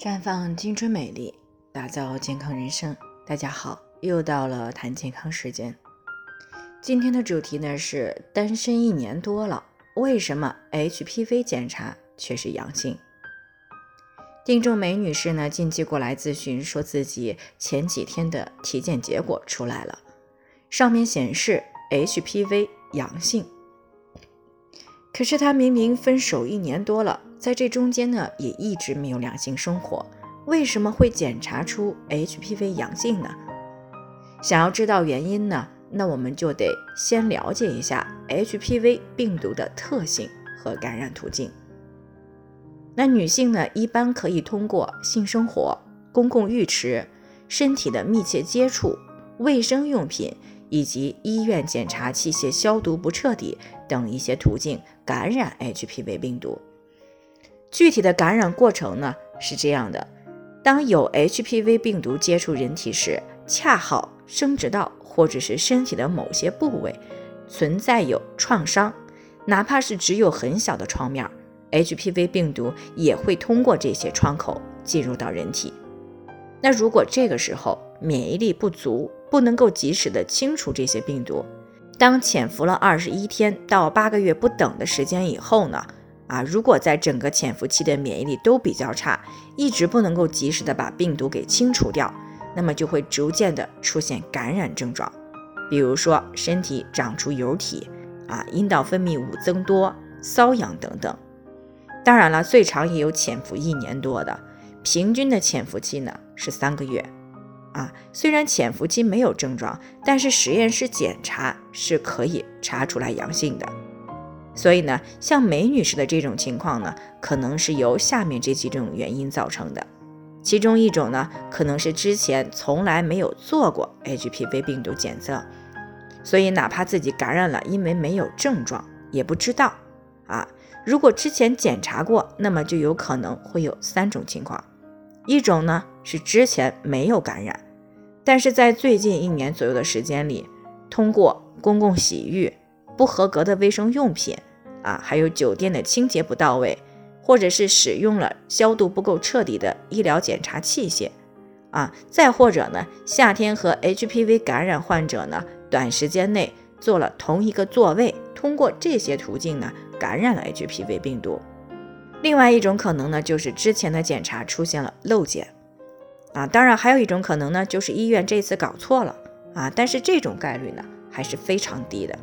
绽放青春美丽，打造健康人生。大家好，又到了谈健康时间。今天的主题呢是单身一年多了，为什么 HPV 检查却是阳性？听众梅女士呢近期过来咨询，说自己前几天的体检结果出来了，上面显示 HPV 阳性。可是她明明分手一年多了。在这中间呢，也一直没有两性生活，为什么会检查出 HPV 阳性呢？想要知道原因呢，那我们就得先了解一下 HPV 病毒的特性和感染途径。那女性呢，一般可以通过性生活、公共浴池、身体的密切接触、卫生用品以及医院检查器械消毒不彻底等一些途径感染 HPV 病毒。具体的感染过程呢是这样的：当有 HPV 病毒接触人体时，恰好生殖道或者是身体的某些部位存在有创伤，哪怕是只有很小的创面，HPV 病毒也会通过这些窗口进入到人体。那如果这个时候免疫力不足，不能够及时的清除这些病毒，当潜伏了二十一天到八个月不等的时间以后呢？啊，如果在整个潜伏期的免疫力都比较差，一直不能够及时的把病毒给清除掉，那么就会逐渐的出现感染症状，比如说身体长出疣体，啊，阴道分泌物增多、瘙痒等等。当然了，最长也有潜伏一年多的，平均的潜伏期呢是三个月。啊，虽然潜伏期没有症状，但是实验室检查是可以查出来阳性的。所以呢，像梅女士的这种情况呢，可能是由下面这几种原因造成的。其中一种呢，可能是之前从来没有做过 HPV 病毒检测，所以哪怕自己感染了，因为没有症状也不知道啊。如果之前检查过，那么就有可能会有三种情况：一种呢是之前没有感染，但是在最近一年左右的时间里，通过公共洗浴。不合格的卫生用品啊，还有酒店的清洁不到位，或者是使用了消毒不够彻底的医疗检查器械啊，再或者呢，夏天和 HPV 感染患者呢，短时间内做了同一个座位，通过这些途径呢，感染了 HPV 病毒。另外一种可能呢，就是之前的检查出现了漏检啊，当然还有一种可能呢，就是医院这次搞错了啊，但是这种概率呢，还是非常低的。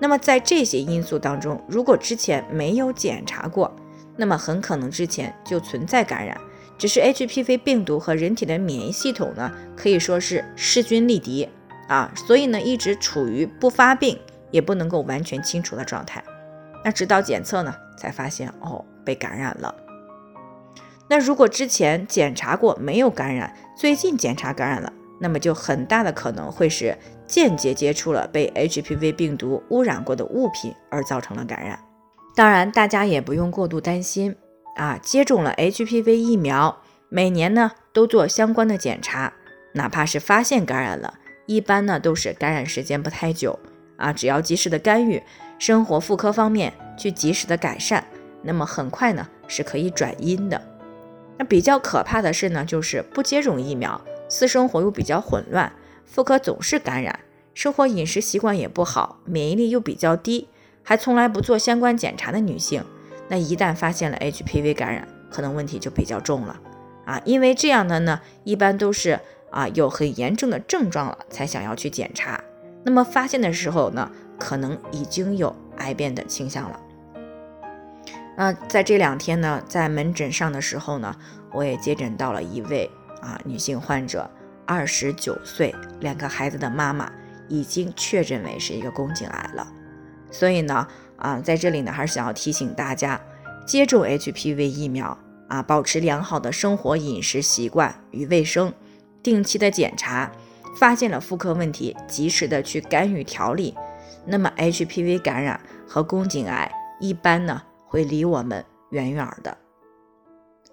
那么在这些因素当中，如果之前没有检查过，那么很可能之前就存在感染，只是 HPV 病毒和人体的免疫系统呢，可以说是势均力敌啊，所以呢一直处于不发病也不能够完全清除的状态。那直到检测呢，才发现哦被感染了。那如果之前检查过没有感染，最近检查感染了。那么就很大的可能会是间接接触了被 HPV 病毒污染过的物品而造成了感染。当然，大家也不用过度担心啊，接种了 HPV 疫苗，每年呢都做相关的检查，哪怕是发现感染了，一般呢都是感染时间不太久啊，只要及时的干预，生活妇科方面去及时的改善，那么很快呢是可以转阴的。那比较可怕的是呢，就是不接种疫苗。私生活又比较混乱，妇科总是感染，生活饮食习惯也不好，免疫力又比较低，还从来不做相关检查的女性，那一旦发现了 HPV 感染，可能问题就比较重了啊！因为这样的呢，一般都是啊有很严重的症状了才想要去检查，那么发现的时候呢，可能已经有癌变的倾向了。那在这两天呢，在门诊上的时候呢，我也接诊到了一位。啊，女性患者二十九岁，两个孩子的妈妈，已经确诊为是一个宫颈癌了。所以呢，啊，在这里呢，还是想要提醒大家，接种 HPV 疫苗啊，保持良好的生活饮食习惯与卫生，定期的检查，发现了妇科问题，及时的去干预调理，那么 HPV 感染和宫颈癌一般呢，会离我们远远的。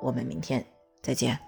我们明天再见。